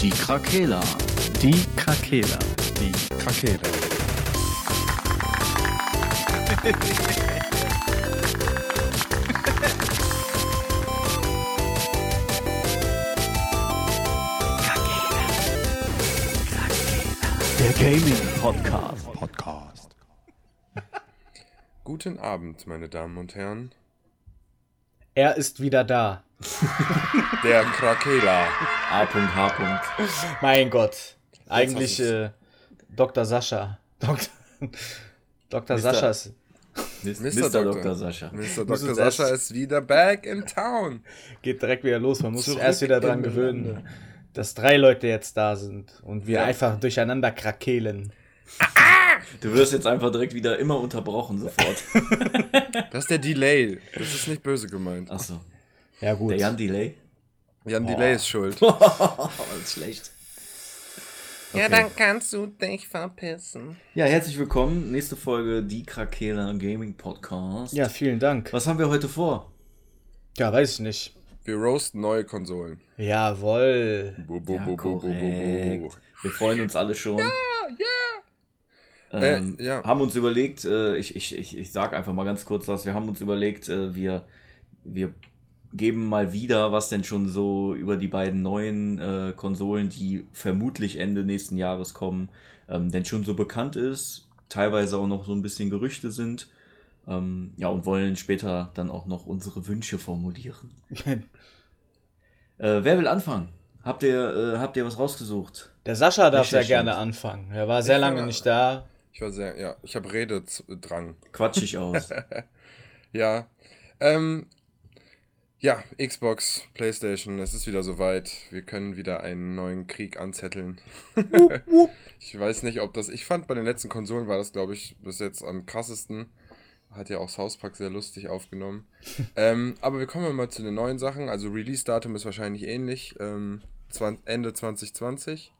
Die Krakela. Die Krakela. Die Krakela. Der Gaming Podcast. Podcast. Guten Abend, meine Damen und Herren. Er ist wieder da. Der Krakela. A.H. Mein Gott. Eigentlich äh, Dr. Sascha. Dr. Dr. Mr. Sascha ist. Mr. Dr. Sascha. Mr. Dr. Sascha ist wieder back in town. Geht direkt wieder los. Man muss sich Zurück erst wieder dran gewöhnen, Lande. dass drei Leute jetzt da sind und wir Ja. einfach durcheinander krakelen. Du wirst jetzt einfach direkt wieder immer unterbrochen sofort. Das ist der Delay. Das ist nicht böse gemeint. Achso. Ja, gut. Der Jan Delay? Jan Delay ist schuld. das ist schlecht. Ja, dann kannst du dich verpissen. Ja, herzlich willkommen. Nächste Folge Die Krakela Gaming Podcast. Ja, vielen Dank. Was haben wir heute vor? Ja, weiß ich nicht. Wir roasten neue Konsolen. Jawohl. Bu, bu, Ja, bu, bu, bu, bu, bu. korrekt. Wir freuen uns alle schon. Ja, ja. Ähm, Äh, ja. Haben uns überlegt, äh, ich, ich, ich, ich sag einfach mal ganz kurz was, wir haben uns überlegt, äh, wir, wir geben mal wieder, was denn schon so über die beiden neuen äh, Konsolen, die vermutlich Ende nächsten Jahres kommen, ähm, denn schon so bekannt ist, teilweise auch noch so ein bisschen Gerüchte sind. Ähm, ja, und wollen später dann auch noch unsere Wünsche formulieren. Äh, wer will anfangen? Habt ihr, äh, habt ihr was rausgesucht? Der Sascha darf sehr gerne anfangen. Er war sehr lange nicht da. Ich war sehr, ja, ich habe Rededrang. Quatsch ich aus. Ja. Ähm, ja, Xbox, PlayStation, es ist wieder soweit. Wir können wieder einen neuen Krieg anzetteln. ich weiß nicht, ob das. Ich fand bei den letzten Konsolen war das, glaube ich, bis jetzt am krassesten. Hat ja auch South Park sehr lustig aufgenommen. ähm, aber wir kommen mal zu den neuen Sachen. Also Release-Datum ist wahrscheinlich ähnlich. Ähm, 20, Ende 2020.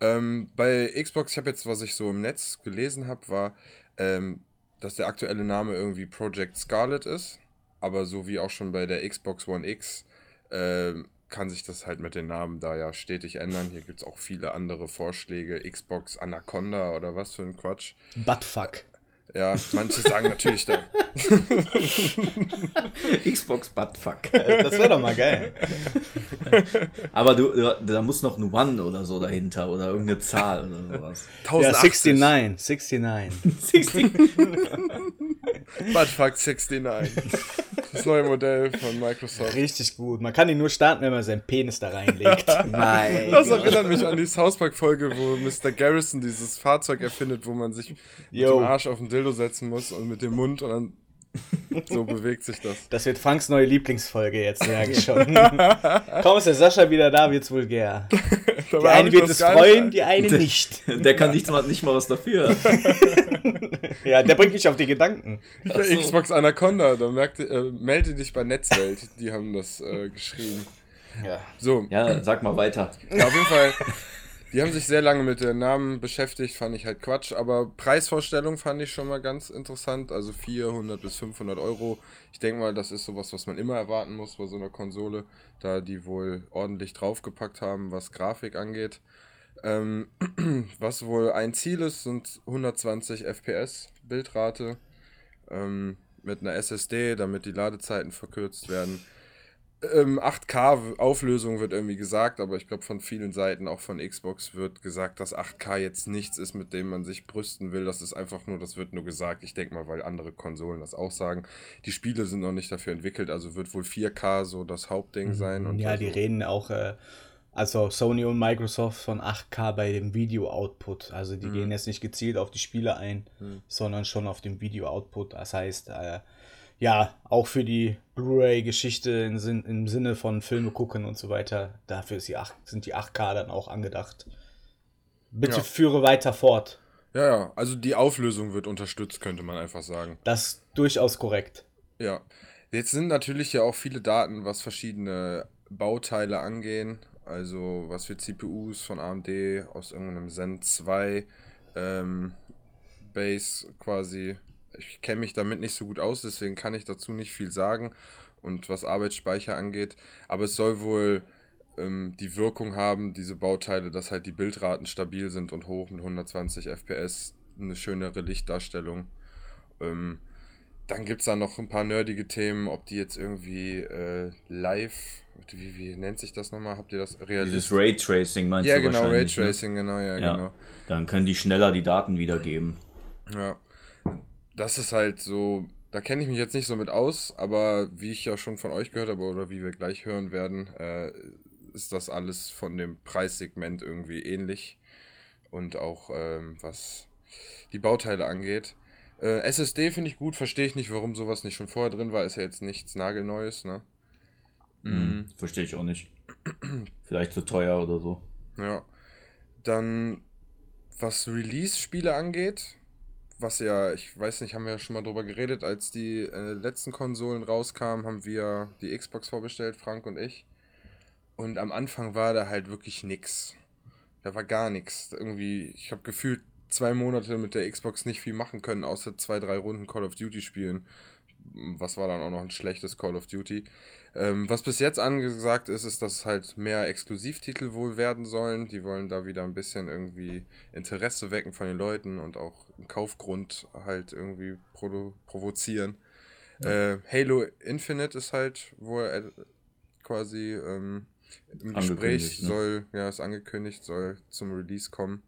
Ähm, bei Xbox, ich habe jetzt, was ich so im Netz gelesen habe, war, ähm, dass der aktuelle Name irgendwie Project Scarlet ist. Aber so wie auch schon bei der Xbox One X ähm, kann sich das halt mit den Namen da ja stetig ändern. Hier gibt es auch viele andere Vorschläge. Xbox Anaconda oder was für ein Quatsch. Buttfuck. Ja, manche sagen natürlich da. Xbox Buttfuck. Das wäre doch mal geil. Aber du, du, da muss noch ein One oder so dahinter oder irgendeine Zahl oder sowas. Ja, 1080. 69. 69. Buttfuck 69. Das neue Modell von Microsoft. Richtig gut. Man kann ihn nur starten, wenn man seinen Penis da reinlegt. Nein. Das erinnert mich an die South Park-Folge, wo Mr. Garrison dieses Fahrzeug erfindet, wo man sich mit Yo. dem Arsch auf den Dildo setzen muss und mit dem Mund und dann so bewegt sich das. Das wird Franks neue Lieblingsfolge jetzt, merke ich schon. Kaum ist der Sascha wieder da, wird's vulgär. Die eine wird es nicht- freuen, die eine nicht. Der kann nicht mal, nicht mal was dafür. Ja, der bringt mich auf die Gedanken. Bei Xbox Anaconda, da merkte, äh, melde dich bei Netzwelt, die haben das äh, geschrieben. Ja. So, Ja, sag mal weiter. Ja, auf jeden Fall. Die haben sich sehr lange mit den Namen beschäftigt, fand ich halt Quatsch. Aber Preisvorstellung fand ich schon mal ganz interessant. Also 400 bis 500 Euro. Ich denke mal, das ist sowas, was man immer erwarten muss bei so einer Konsole, da die wohl ordentlich draufgepackt haben, was Grafik angeht. Ähm, was wohl ein Ziel ist, sind 120 FPS Bildrate ähm, mit einer SSD, damit die Ladezeiten verkürzt werden. Ähm, 8K Auflösung wird irgendwie gesagt, aber ich glaube von vielen Seiten, auch von Xbox, wird gesagt, dass 8K jetzt nichts ist, mit dem man sich brüsten will. Das ist einfach nur, das wird nur gesagt. Ich denke mal, weil andere Konsolen das auch sagen. Die Spiele sind noch nicht dafür entwickelt, also wird wohl 4K so das Hauptding sein. Und Mhm. ja, also, die reden auch, äh, also Sony und Microsoft von 8K bei dem Video-Output. Also die gehen jetzt nicht gezielt auf die Spiele ein, sondern schon auf den Video-Output. Das heißt, äh, ja, auch für die Blu-ray-Geschichte im, Sinn, im Sinne von Filme gucken und so weiter, dafür die 8, sind die 8K dann auch angedacht. Bitte Ja. führe weiter fort. Ja, ja, also die Auflösung wird unterstützt, könnte man einfach sagen. Das ist durchaus korrekt. Ja. Jetzt sind natürlich ja auch viele Daten, was verschiedene Bauteile angehen. Also was für CPUs von AMD aus irgendeinem Zen 2 ähm, Base quasi. Ich kenne mich damit nicht so gut aus, deswegen kann ich dazu nicht viel sagen. Und was Arbeitsspeicher angeht. Aber es soll wohl ähm, die Wirkung haben, diese Bauteile, dass halt die Bildraten stabil sind und hoch mit 120 FPS, eine schönere Lichtdarstellung. Ähm, dann gibt es da noch ein paar nerdige Themen, ob die jetzt irgendwie äh, live, wie, wie nennt sich das nochmal? Habt ihr das Dieses realistisch? Raytracing meinst Ja, du genau, wahrscheinlich, ne? Raytracing, genau, ja, Ja. genau. Dann können die schneller die Daten wiedergeben. Ja. Das ist halt so, da kenne ich mich jetzt nicht so mit aus, aber wie ich ja schon von euch gehört habe oder wie wir gleich hören werden, äh, ist das alles von dem Preissegment irgendwie ähnlich. Und auch ähm, was die Bauteile angeht. Äh, SSD finde ich gut, verstehe ich nicht, warum sowas nicht schon vorher drin war. Ist ja jetzt nichts Nagelneues, ne? Hm, Verstehe ich auch nicht. Vielleicht zu teuer oder so. Ja. Dann, was Release-Spiele angeht, was ja, ich weiß nicht, haben wir ja schon mal drüber geredet, als die äh, letzten Konsolen rauskamen, haben wir die Xbox vorbestellt, Frank und ich. Und am Anfang war da halt wirklich nix. Da war gar nichts. Irgendwie, ich habe gefühlt zwei Monate mit der Xbox nicht viel machen können, außer zwei, drei Runden Call of Duty spielen. Was war dann auch noch ein schlechtes Call of Duty. Ähm, was bis jetzt angesagt ist, ist, dass halt mehr Exklusivtitel wohl werden sollen. Die wollen da wieder ein bisschen irgendwie Interesse wecken von den Leuten und auch einen Kaufgrund halt irgendwie provozieren. Äh, Halo Infinite ist halt wohl äh, quasi ähm, im Gespräch, ne? soll, ja, ist angekündigt, soll zum Release kommen.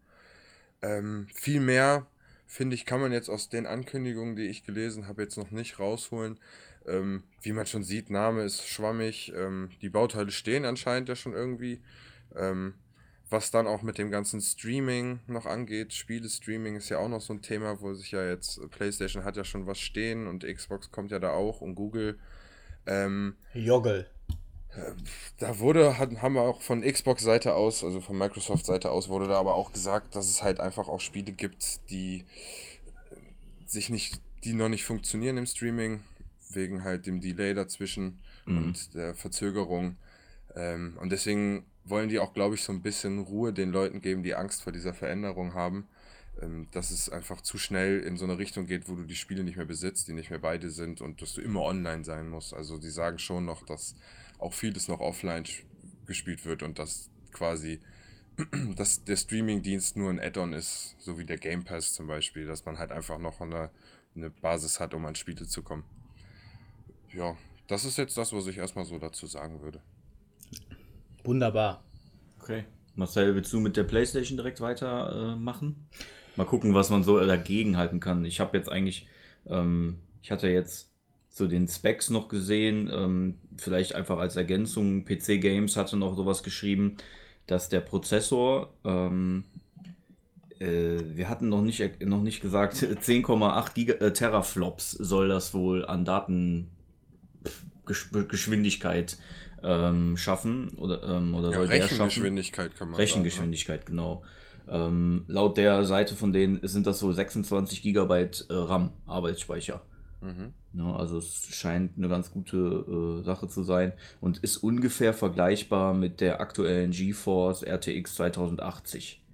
Ähm, viel mehr, finde ich, kann man jetzt aus den Ankündigungen, die ich gelesen habe, jetzt noch nicht rausholen. Ähm, wie man schon sieht, Name ist schwammig. Ähm, die Bauteile stehen anscheinend ja schon irgendwie. Ähm, was dann auch mit dem ganzen Streaming noch angeht, Spiele-Streaming ist ja auch noch so ein Thema, wo sich ja jetzt äh, PlayStation hat ja schon was stehen und Xbox kommt ja da auch und Google. Ähm, Joggle. da wurde, hat, haben wir auch von Xbox-Seite aus, also von Microsoft-Seite aus, wurde da aber auch gesagt, dass es halt einfach auch Spiele gibt, die sich nicht, die noch nicht funktionieren im Streaming, wegen halt dem Delay dazwischen und der Verzögerung. Ähm, und deswegen wollen die auch, glaube ich, so ein bisschen Ruhe den Leuten geben, die Angst vor dieser Veränderung haben, ähm, dass es einfach zu schnell in so eine Richtung geht, wo du die Spiele nicht mehr besitzt, die nicht mehr beide sind und dass du immer online sein musst. Also die sagen schon noch, dass auch vieles noch offline gespielt wird und dass quasi dass der Streaming-Dienst nur ein Add-on ist, so wie der Game Pass zum Beispiel, dass man halt einfach noch eine, eine Basis hat, um an Spiele zu kommen. Ja, das ist jetzt das, was ich erstmal so dazu sagen würde. Wunderbar. Okay. Marcel, willst du mit der PlayStation direkt weitermachen? Äh, machen? Mal gucken, was man so dagegen halten kann. Ich habe jetzt eigentlich, ähm, ich hatte jetzt so den Specs noch gesehen, ähm, vielleicht einfach als Ergänzung. PC Games hatte noch sowas geschrieben, dass der Prozessor, ähm, äh, wir hatten noch nicht, noch nicht gesagt, 10,8 Giga äh, Teraflops soll das wohl an Datengeschwindigkeit ähm, schaffen oder, ähm, oder Ja, soll der schaffen. Rechengeschwindigkeit kann man Rechengeschwindigkeit, genau. Ähm, laut der Seite von denen sind das so 26 Gigabyte äh, RAM, Arbeitsspeicher. sagen. Ja, also es scheint eine ganz gute äh, Sache zu sein und ist ungefähr vergleichbar mit der aktuellen GeForce RTX 2080,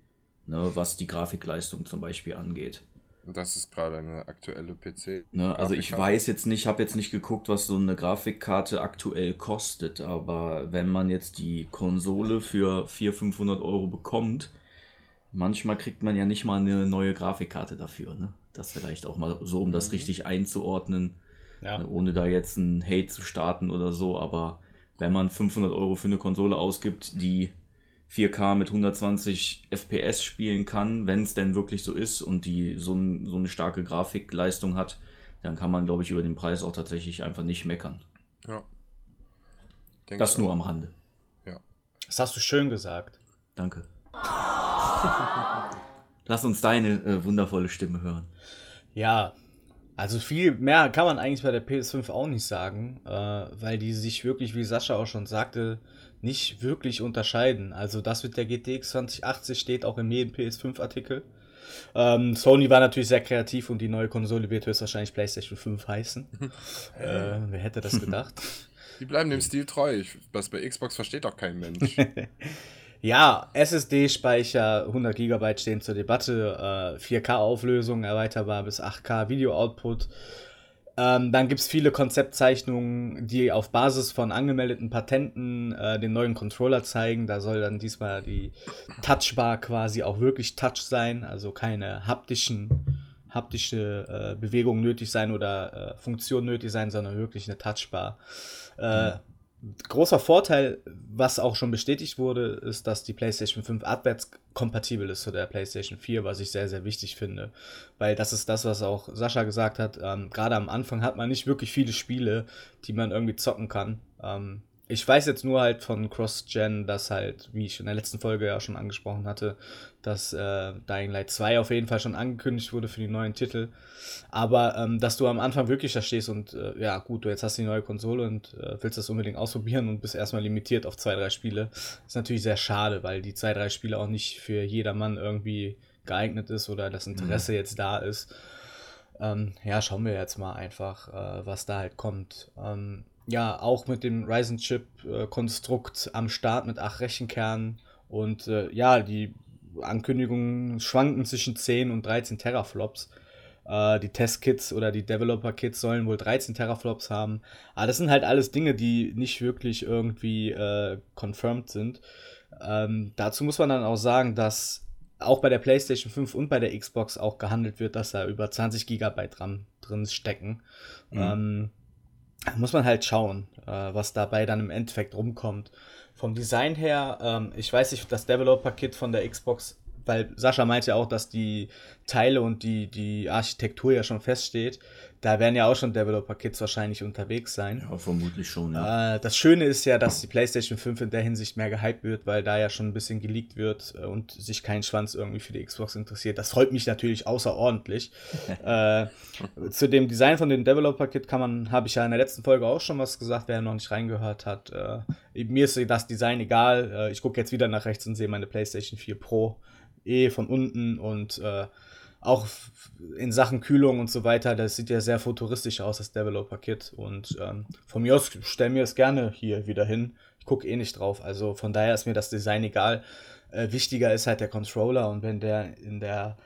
ne, was die Grafikleistung zum Beispiel angeht. Mhm. Das ist gerade eine aktuelle PC. Ne, also ich weiß jetzt nicht, habe jetzt nicht geguckt, was so eine Grafikkarte aktuell kostet, aber wenn man jetzt die Konsole für 400, 500 Euro bekommt, manchmal kriegt man ja nicht mal eine neue Grafikkarte dafür. Ne? Das vielleicht auch mal so, um das richtig einzuordnen, Ja. ne, ohne da jetzt einen Hate zu starten oder so, aber wenn man 500 Euro für eine Konsole ausgibt, die 4K mit 120 FPS spielen kann, wenn es denn wirklich so ist und die so, ein, so eine starke Grafikleistung hat, dann kann man, glaube ich, über den Preis auch tatsächlich einfach nicht meckern. Ja. Denk Das nur auch. am Rande. Das hast du schön gesagt. Danke. Lass uns deine äh, wundervolle Stimme hören. Ja, also viel mehr kann man eigentlich bei der PS5 auch nicht sagen, äh, weil die sich wirklich, wie Sascha auch schon sagte, nicht wirklich unterscheiden. Also das mit der GTX 2080 steht auch in jedem PS5-Artikel. Ähm, Sony war natürlich sehr kreativ und die neue Konsole wird höchstwahrscheinlich PlayStation 5 heißen. äh, wer hätte das gedacht? Die bleiben dem Stil treu. Ich, das bei Xbox versteht auch kein Mensch. Ja, SSD-Speicher, 100 GB stehen zur Debatte, äh, 4K-Auflösung erweiterbar bis 8K Video-Output. Ähm, dann gibt es viele Konzeptzeichnungen, die auf Basis von angemeldeten Patenten äh, den neuen Controller zeigen. Da soll dann diesmal die Touchbar quasi auch wirklich Touch sein, also keine haptischen, haptische äh, Bewegung nötig sein oder äh, Funktion nötig sein, sondern wirklich eine Touchbar. Mhm großer Vorteil, was auch schon bestätigt wurde, ist, dass die PlayStation 5 abwärtskompatibel ist zu der PlayStation 4, was ich sehr, sehr wichtig finde. Weil das ist das, was auch Sascha gesagt hat. Ähm, Gerade am Anfang hat man nicht wirklich viele Spiele, die man irgendwie zocken kann. Ähm, ich weiß jetzt nur halt von Cross-Gen, dass halt, wie ich in der letzten Folge ja schon angesprochen hatte, dass äh, Dying Light 2 auf jeden Fall schon angekündigt wurde für die neuen Titel. Aber ähm, dass du am Anfang wirklich da stehst und äh, ja, gut, du jetzt hast die neue Konsole und äh, willst das unbedingt ausprobieren und bist erstmal limitiert auf zwei, drei Spiele, ist natürlich sehr schade, weil die zwei, drei Spiele auch nicht für jedermann irgendwie geeignet ist oder das Interesse mhm. jetzt da ist. Ähm, ja, schauen wir jetzt mal einfach, äh, was da halt kommt. Ähm, ja, auch mit dem Ryzen Chip Konstrukt am Start mit acht Rechenkernen und äh, ja, die Ankündigungen schwanken zwischen 10 und 13 Teraflops. Äh, die Testkits oder die Developer-Kits sollen wohl 13 Teraflops haben. Aber das sind halt alles Dinge, die nicht wirklich irgendwie äh, confirmed sind. Ähm, dazu muss man dann auch sagen, dass auch bei der PlayStation 5 und bei der Xbox auch gehandelt wird, dass da über 20 GB RAM drin stecken. Mhm. Ähm, muss man halt schauen, äh, was dabei dann im Endeffekt rumkommt. Vom Design her, ähm, ich weiß nicht, das Developer-Kit von der Xbox weil Sascha meinte ja auch, dass die Teile und die, die Architektur ja schon feststeht. Da werden ja auch schon Developer-Kits wahrscheinlich unterwegs sein. Ja, vermutlich schon, ja. Äh, das Schöne ist ja, dass die PlayStation 5 in der Hinsicht mehr gehypt wird, weil da ja schon ein bisschen geleakt wird äh, und sich kein Schwanz irgendwie für die Xbox interessiert. Das freut mich natürlich außerordentlich. äh, zu dem Design von dem Developer-Kit kann man, habe ich ja in der letzten Folge auch schon was gesagt, wer noch nicht reingehört hat. Äh, mir ist das Design egal. Äh, ich gucke jetzt wieder nach rechts und sehe meine PlayStation 4 Pro eh von unten und äh, auch in Sachen Kühlung und so weiter, das sieht ja sehr futuristisch aus, das Developer-Kit. Und ähm, von mir aus stell mir es gerne hier wieder hin. Ich gucke eh nicht drauf. Also von daher ist mir das Design egal. Äh, wichtiger ist halt der Controller und wenn der in der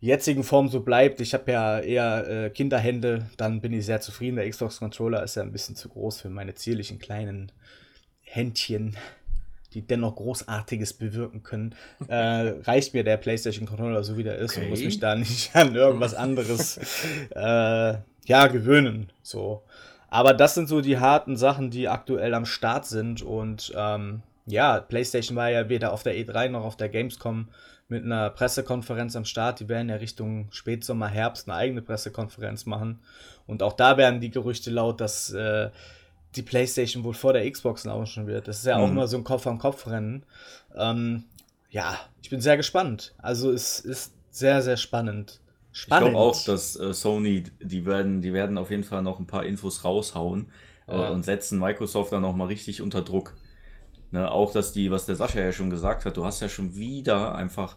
jetzigen Form so bleibt, ich habe ja eher äh, Kinderhände, dann bin ich sehr zufrieden. Der Xbox-Controller ist ja ein bisschen zu groß für meine zierlichen kleinen Händchen die dennoch Großartiges bewirken können, äh, reicht mir der PlayStation Controller so wie der ist okay. und muss mich da nicht an irgendwas anderes äh, ja, gewöhnen. So. Aber das sind so die harten Sachen, die aktuell am Start sind. Und ähm, ja, PlayStation war ja weder auf der E3 noch auf der Gamescom mit einer Pressekonferenz am Start. Die werden ja Richtung Spätsommer, Herbst eine eigene Pressekonferenz machen. Und auch da werden die Gerüchte laut, dass äh, die PlayStation wohl vor der Xbox launchen wird. Das ist ja auch mhm. immer so ein Kopf-an-Kopf-Rennen. Ähm, ja, ich bin sehr gespannt. Also es ist sehr, sehr spannend. Spannend. Ich glaube auch, dass äh, Sony, die werden, die werden auf jeden Fall noch ein paar Infos raushauen äh, ja. und setzen Microsoft dann noch mal richtig unter Druck. Ne, auch, dass die, was der Sascha ja schon gesagt hat, du hast ja schon wieder einfach,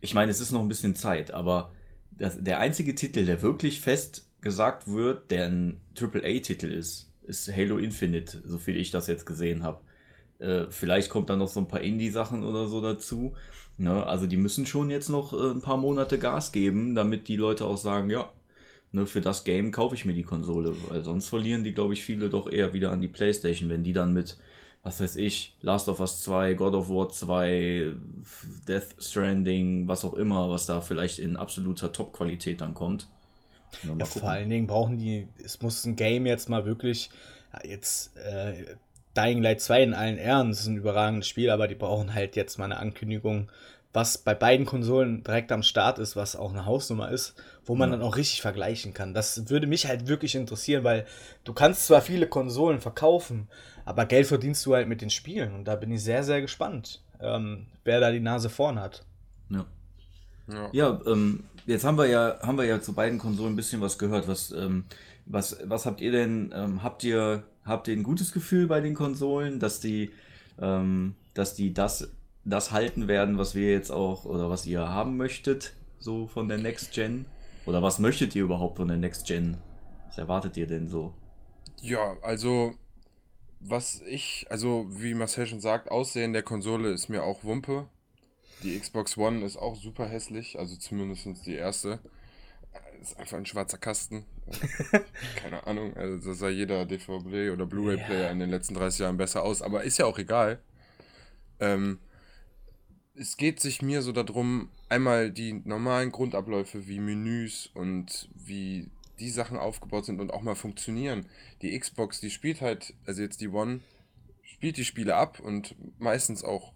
ich meine, es ist noch ein bisschen Zeit, aber das, der einzige Titel, der wirklich fest gesagt wird, der ein AAA-Titel ist, ist Halo Infinite, so viel ich das jetzt gesehen habe. Äh, vielleicht kommt dann noch so ein paar Indie-Sachen oder so dazu. Ne? Also die müssen schon jetzt noch äh, ein paar Monate Gas geben, damit die Leute auch sagen, ja, ne, für das Game kaufe ich mir die Konsole. Weil sonst verlieren die, glaube ich, viele doch eher wieder an die Playstation, wenn die dann mit, was weiß ich, Last of Us 2, God of War 2, Death Stranding, was auch immer, was da vielleicht in absoluter Top-Qualität dann kommt ja, vor allen Dingen brauchen die, es muss ein Game jetzt mal wirklich, jetzt äh, Dying Light 2 in allen Ehren, das ist ein überragendes Spiel, aber die brauchen halt jetzt mal eine Ankündigung, was bei beiden Konsolen direkt am Start ist, was auch eine Hausnummer ist, wo man ja. dann auch richtig vergleichen kann. Das würde mich halt wirklich interessieren, weil du kannst zwar viele Konsolen verkaufen, aber Geld verdienst du halt mit den Spielen und da bin ich sehr, sehr gespannt, ähm, wer da die Nase vorn hat. Ja. Ja, ja ähm, jetzt haben wir ja, haben wir ja zu beiden Konsolen ein bisschen was gehört. Was, ähm, was, was habt ihr denn? Ähm, habt ihr, habt ihr ein gutes Gefühl bei den Konsolen, dass die, ähm, dass die das, das halten werden, was wir jetzt auch oder was ihr haben möchtet, so von der Next Gen? Oder was möchtet ihr überhaupt von der Next Gen? Was erwartet ihr denn so? Ja, also was ich, also wie Marcel schon sagt, Aussehen der Konsole ist mir auch Wumpe. Die Xbox One ist auch super hässlich, also zumindest die erste. ist einfach ein schwarzer Kasten. Keine Ahnung, also das sah jeder DVD oder Blu-ray-Player Ja. in den letzten 30 Jahren besser aus, aber ist ja auch egal. Ähm, es geht sich mir so darum, einmal die normalen Grundabläufe wie Menüs und wie die Sachen aufgebaut sind und auch mal funktionieren. Die Xbox, die spielt halt, also jetzt die One, spielt die Spiele ab und meistens auch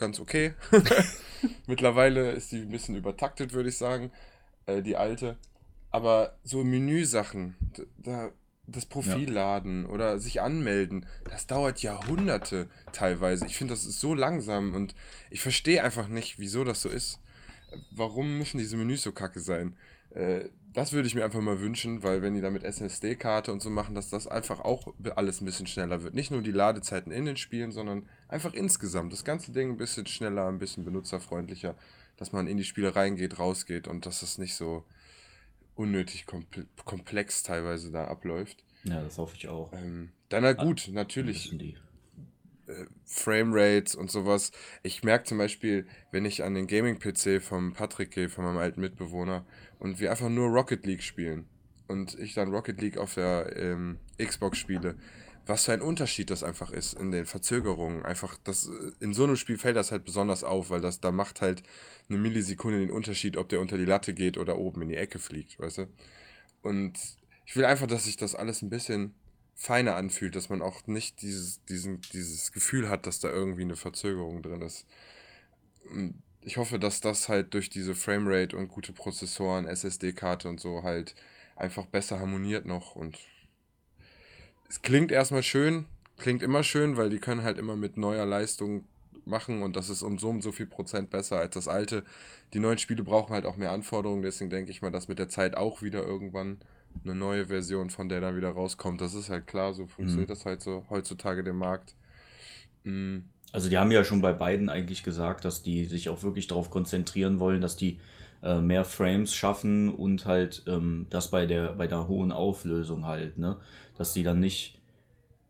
ganz okay. Mittlerweile ist die ein bisschen übertaktet, würde ich sagen, äh, die alte. Aber so Menüsachen, da, das Profil laden oder sich anmelden, das dauert Jahrhunderte teilweise. Ich finde, das ist so langsam und ich verstehe einfach nicht, wieso das so ist. Warum müssen diese Menüs so kacke sein? Äh, das würde ich mir einfach mal wünschen, weil wenn die da mit SSD-Karte und so machen, dass das einfach auch alles ein bisschen schneller wird. Nicht nur die Ladezeiten in den Spielen, sondern einfach insgesamt. Das ganze Ding ein bisschen schneller, ein bisschen benutzerfreundlicher, dass man in die Spiele reingeht, rausgeht und dass es nicht so unnötig komple komplex teilweise da abläuft. Ja, das hoffe ich auch. Ähm, dann na gut, natürlich Wissen die. Framerates und sowas. Ich merke zum Beispiel, wenn ich an den Gaming-PC vom Patrick gehe, von meinem alten Mitbewohner, und wir einfach nur Rocket League spielen und ich dann Rocket League auf der ähm, Xbox spiele, was für ein Unterschied das einfach ist in den Verzögerungen. Einfach, das, äh, in so einem Spiel fällt das halt besonders auf, weil das da macht halt eine Millisekunde den Unterschied, ob der unter die Latte geht oder oben in die Ecke fliegt, weißt du? Und ich will einfach, dass sich das alles ein bisschen feiner anfühlt, dass man auch nicht dieses, diesen, dieses Gefühl hat, dass da irgendwie eine Verzögerung drin ist. Und Ich hoffe, dass das halt durch diese Framerate und gute Prozessoren, SSD-Karte und so halt einfach besser harmoniert noch und es klingt erstmal schön, klingt immer schön, weil die können halt immer mit neuer Leistung machen und das ist um so und so viel Prozent besser als das alte. Die neuen Spiele brauchen halt auch mehr Anforderungen, deswegen denke ich mal, dass mit der Zeit auch wieder irgendwann eine neue Version von der dann wieder rauskommt. Das ist halt klar, so funktioniert Mhm. das halt so heutzutage der Markt. Mm, Also die haben ja schon bei beiden eigentlich gesagt, dass die sich auch wirklich darauf konzentrieren wollen, dass die äh, mehr Frames schaffen und halt ähm, das bei der, bei der hohen Auflösung halt, ne? Dass die dann nicht,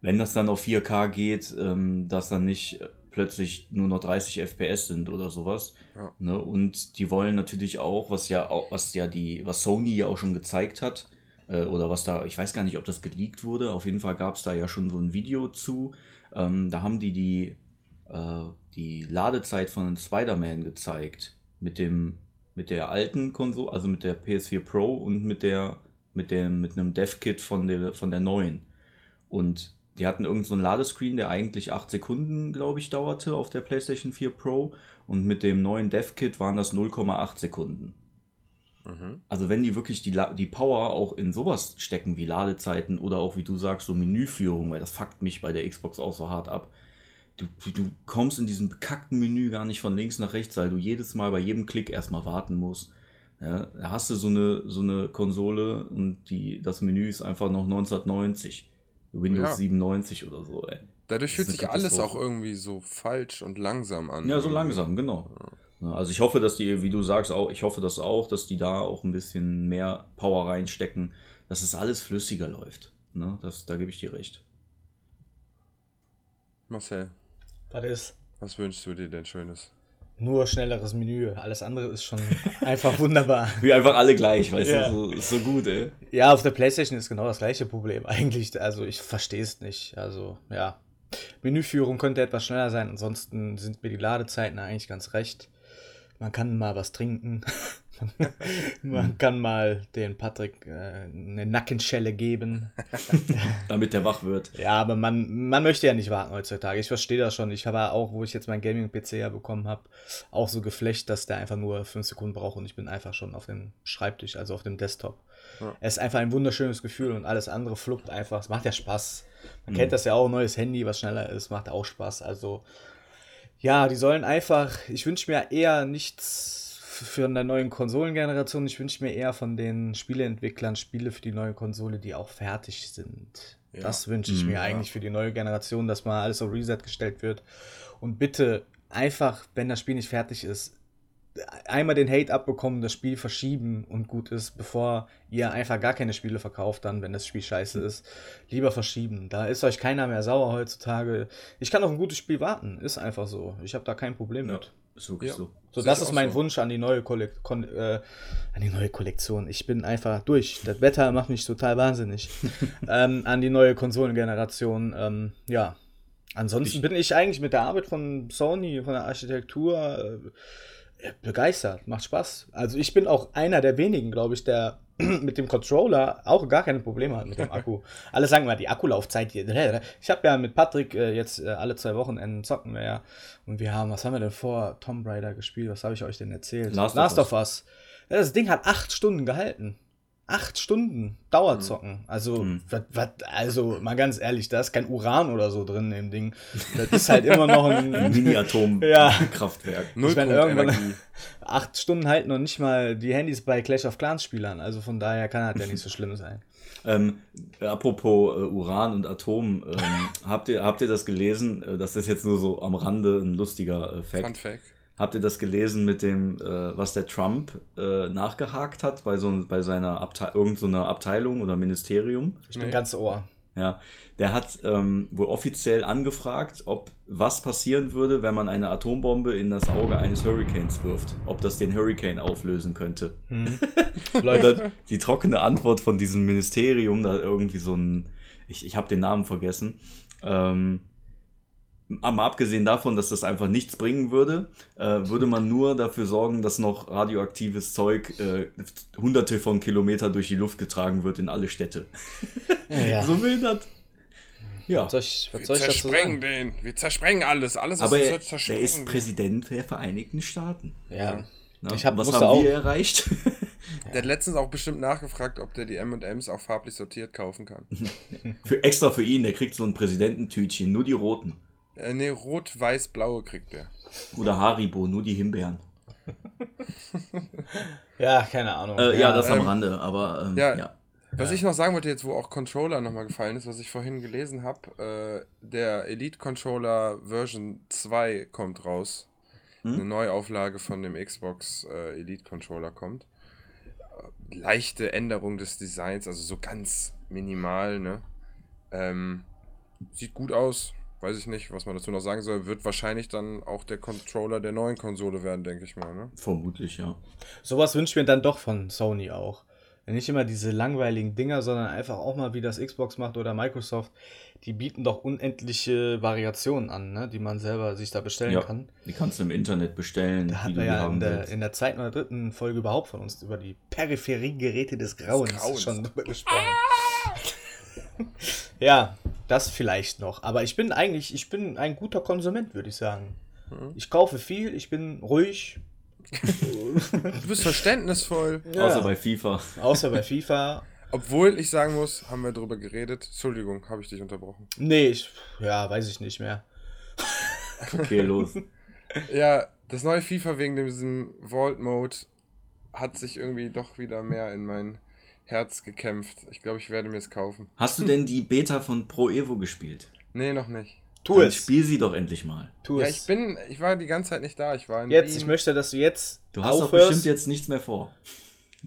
wenn das dann auf 4K geht, ähm, dass dann nicht äh, plötzlich nur noch 30 FPS sind oder sowas. Ja. Ne? Und die wollen natürlich auch, was ja auch, was ja die, was Sony ja auch schon gezeigt hat, äh, oder was da, ich weiß gar nicht, ob das geleakt wurde, auf jeden Fall gab es da ja schon so ein Video zu. Ähm, da haben die die, äh, die Ladezeit von Spider-Man gezeigt. Mit dem, mit der alten Konsole, also mit der PS4 Pro und mit der, mit dem, mit einem Dev-Kit von der, von der neuen. Und die hatten irgendeinen so einen Ladescreen, der eigentlich 8 Sekunden, glaube ich, dauerte auf der PlayStation 4 Pro. Und mit dem neuen Dev-Kit waren das 0,8 Sekunden. mhm. Also wenn die wirklich die, die Power auch in sowas stecken wie Ladezeiten oder auch wie du sagst, so Menüführung, weil das fuckt mich bei der Xbox auch so hart ab. Du, du- kommst in diesem bekackten Menü gar nicht von links nach rechts, weil du jedes Mal bei jedem Klick erstmal warten musst. Ja, da hast du so eine, so eine Konsole und die, das Menü ist einfach noch 1990. Windows Ja. 97 oder so, ey. Dadurch fühlt sich alles auch irgendwie so falsch und langsam an. Ja, so langsam, genau. Ja, Also ich hoffe, dass die, wie du sagst, auch, ich hoffe das auch, dass die da auch ein bisschen mehr Power reinstecken, dass es alles flüssiger läuft. Ne? Das, da gebe ich dir recht. Marcel, Was ist? was wünschst du dir denn Schönes? Nur schnelleres Menü. Alles andere ist schon einfach wunderbar. Wir einfach alle gleich, weißt Ja. du, so, ist so gut, ey. Ja, auf der Playstation ist genau das gleiche Problem eigentlich. Also ich verstehe es nicht. Also ja, Menüführung könnte etwas schneller sein. Ansonsten sind mir die Ladezeiten eigentlich ganz recht. Man kann mal was trinken. Man kann mal den Patrick äh, eine Nackenschelle geben. Damit der wach wird. Ja, aber man, man möchte ja nicht warten heutzutage. Ich verstehe das schon. Ich habe auch, wo ich jetzt meinen Gaming-PC ja bekommen habe, auch so geflecht, dass der einfach nur 5 Sekunden braucht und ich bin einfach schon auf dem Schreibtisch, also auf dem Desktop. Ja. Es ist einfach ein wunderschönes Gefühl und alles andere fluppt einfach. Es macht ja Spaß. Man kennt das ja auch, neues Handy, was schneller ist, macht auch Spaß. Also, ja, die sollen einfach, ich wünsche mir eher nichts für eine neue Konsolengeneration. Ich wünsche mir eher von den Spieleentwicklern Spiele für die neue Konsole, die auch fertig sind. Ja. Das wünsche ich Mhm, mir ja. eigentlich für die neue Generation, dass mal alles auf Reset gestellt wird. Und bitte einfach, wenn das Spiel nicht fertig ist, einmal den Hate abbekommen, das Spiel verschieben und gut ist, bevor ihr einfach gar keine Spiele verkauft, dann, wenn das Spiel scheiße ist. Lieber verschieben. Da ist euch keiner mehr sauer heutzutage. Ich kann auf ein gutes Spiel warten. Ist einfach so. Ich habe da kein Problem Ja. mit. Wirklich Ja. so. So, das ist mein so. Wunsch an die neue Kollek Kon äh, an die neue Kollektion. Ich bin einfach durch. Das Wetter macht mich total wahnsinnig. ähm, an die neue Konsolengeneration. Ähm, ja. Ansonsten Ich- bin ich eigentlich mit der Arbeit von Sony, von der Architektur äh, begeistert. Macht Spaß. Also ich bin auch einer der wenigen, glaube ich, der mit dem Controller auch gar keine Probleme hat mit dem Akku. Alle sagen mal, die Akkulaufzeit hier. Ich habe ja mit Patrick äh, jetzt äh, alle zwei Wochenenden zocken wir ja. Und wir haben, was haben wir denn vor Tomb Raider gespielt? Was habe ich euch denn erzählt? Last of of Us. Ja, das Ding hat acht Stunden gehalten. Acht Stunden Dauerzocken. Also, Mhm. wat, wat, also mal ganz ehrlich, da ist kein Uran oder so drin im Ding. Das ist halt immer noch Ein ein. Ja. Mini-Atom-Kraftwerk. Null Ich meine, irgendwann- Energie. acht Stunden halten noch nicht mal die Handys bei Clash of Clans Spielern. Also von daher kann das ja nicht so schlimm sein. Ähm, apropos äh, Uran und Atom, ähm, habt, ihr, habt ihr das gelesen? Äh, Das ist jetzt nur so am Rande ein lustiger äh, Fun Fact. Habt ihr das gelesen mit dem, äh, was der Trump äh, nachgehakt hat bei, so, bei seiner Abte irgend so Abteilung oder Ministerium? Ich bin Nee. ganz ohr. Ja, der hat ähm, wohl offiziell angefragt, ob was passieren würde, wenn man eine Atombombe in das Auge eines Hurricanes wirft. Ob das den Hurricane auflösen könnte. Hm. Die trockene Antwort von diesem Ministerium, da irgendwie so ein, ich, ich habe den Namen vergessen, ähm, aber abgesehen davon, dass das einfach nichts bringen würde, äh, würde man nur dafür sorgen, dass noch radioaktives Zeug äh, hunderte von Kilometer durch die Luft getragen wird in alle Städte. Ja. So will das. Ja. Was soll ich, was Wir soll ich dazu zersprengen sagen? den. Wir zersprengen alles. Alles, was Aber wir er, er ist Präsident der Vereinigten Staaten. Ja. Ne? Ich hab- was haben auch- wir erreicht? Der hat letztens auch bestimmt nachgefragt, ob der die M&M's auch farblich sortiert kaufen kann. für, extra für ihn, der kriegt so ein Präsidententütchen, nur die roten. Äh, ne, rot-weiß-blaue kriegt der. Oder Haribo, nur die Himbeeren. Ja, keine Ahnung. Äh, ja, das am ähm, Rande, aber ähm, ja. ja. Was ich noch sagen wollte, jetzt wo auch Controller nochmal gefallen ist, was ich vorhin gelesen habe, äh, der Elite Controller Version 2 kommt raus. Hm? Eine Neuauflage von dem Xbox äh, Elite Controller kommt. Äh, leichte Änderung des Designs, also so ganz minimal, ne? Ähm, sieht gut aus. Weiß ich nicht, was man dazu noch sagen soll. Wird wahrscheinlich dann auch der Controller der neuen Konsole werden, denke ich mal, ne? Vermutlich, ja. Sowas wünsche ich mir dann doch von Sony auch. Nicht immer diese langweiligen Dinger, sondern einfach auch mal, wie das Xbox macht oder Microsoft. Die bieten doch unendliche Variationen an, ne? die man selber sich da bestellen Ja. kann. Die kannst du im Internet bestellen, Da hatten wir die ja in der, in der zweiten oder dritten Folge überhaupt von uns über die Peripheriegeräte des Grauens, Grauens. schon gesprochen. ja, das vielleicht noch. Aber ich bin eigentlich, ich bin ein guter Konsument, würde ich sagen. Mhm. Ich kaufe viel, ich bin ruhig. Du bist verständnisvoll. Ja. Außer bei FIFA. Außer bei FIFA. Obwohl ich sagen muss, haben wir drüber geredet. Entschuldigung, habe ich dich unterbrochen. Nee, ich, ja, weiß ich nicht mehr. Okay, los. Ja, das neue FIFA wegen diesem Vault Mode hat sich irgendwie doch wieder mehr in mein Herz gekämpft. Ich glaube, ich werde mir es kaufen. Hast du denn die Beta von Pro Evo gespielt? Nee, noch nicht. Tu Dann es. spiel sie doch endlich mal. Tu Ja, es. ich bin, ich war die ganze Zeit nicht da. Ich war in jetzt, Wien. ich möchte, dass du jetzt Du hast doch bestimmt jetzt nichts mehr vor.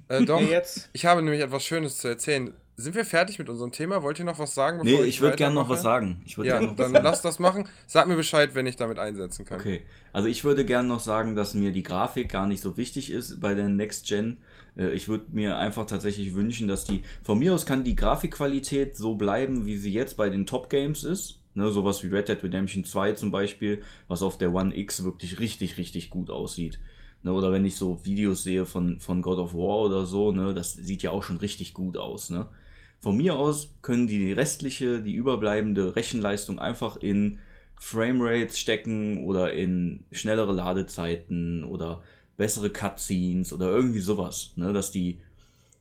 Äh, doch, jetzt. ich habe nämlich etwas Schönes zu erzählen. Sind wir fertig mit unserem Thema? Wollt ihr noch was sagen? Nee, ich würde gerne noch was sagen. Ich würde Ja, gerne noch was dann sagen. lass das machen. Sag mir Bescheid, wenn ich damit einsetzen kann. Okay, also ich würde gerne noch sagen, dass mir die Grafik gar nicht so wichtig ist bei der Next Gen. Äh, Ich würde mir einfach tatsächlich wünschen, dass die, von mir aus kann die Grafikqualität so bleiben, wie sie jetzt bei den Top Games ist. Ne, sowas wie Red Dead Redemption 2 zum Beispiel, was auf der One X wirklich richtig, richtig gut aussieht. Ne, oder wenn ich so Videos sehe von, von God of War oder so, ne, das sieht ja auch schon richtig gut aus. Ne? Von mir aus können die restliche, die überbleibende Rechenleistung einfach in Framerates stecken oder in schnellere Ladezeiten oder bessere Cutscenes oder irgendwie sowas, ne, dass die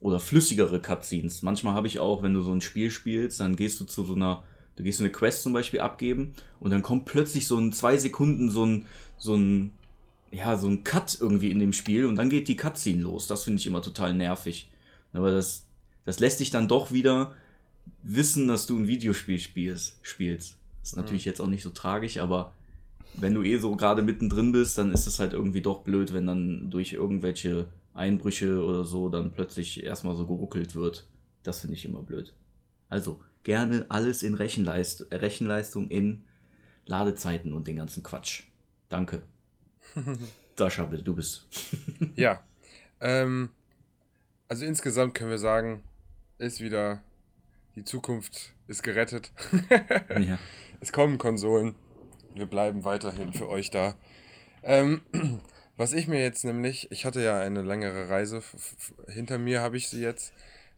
oder flüssigere Cutscenes. Manchmal habe ich auch, wenn du so ein Spiel spielst, dann gehst du zu so einer, du gehst so eine Quest zum Beispiel abgeben und dann kommt plötzlich so in zwei Sekunden so ein, so ein, ja, so ein Cut irgendwie in dem Spiel und dann geht die Cutscene los. Das finde ich immer total nervig. Aber das, das lässt dich dann doch wieder wissen, dass du ein Videospiel spielst. spielst. Ist natürlich jetzt auch nicht so tragisch, aber wenn du eh so gerade mittendrin bist, dann ist es halt irgendwie doch blöd, wenn dann durch irgendwelche Einbrüche oder so dann plötzlich erstmal so geruckelt wird. Das finde ich immer blöd. Also gerne alles in Rechenleist Rechenleistung in Ladezeiten und den ganzen Quatsch. Danke. Sascha, bitte, du bist. Ja. Ähm, also insgesamt können wir sagen, ist wieder, die Zukunft ist gerettet. ja. Es kommen Konsolen. Wir bleiben weiterhin für euch da. Ähm, was ich mir jetzt nämlich, ich hatte ja eine längere Reise, hinter mir habe ich sie jetzt.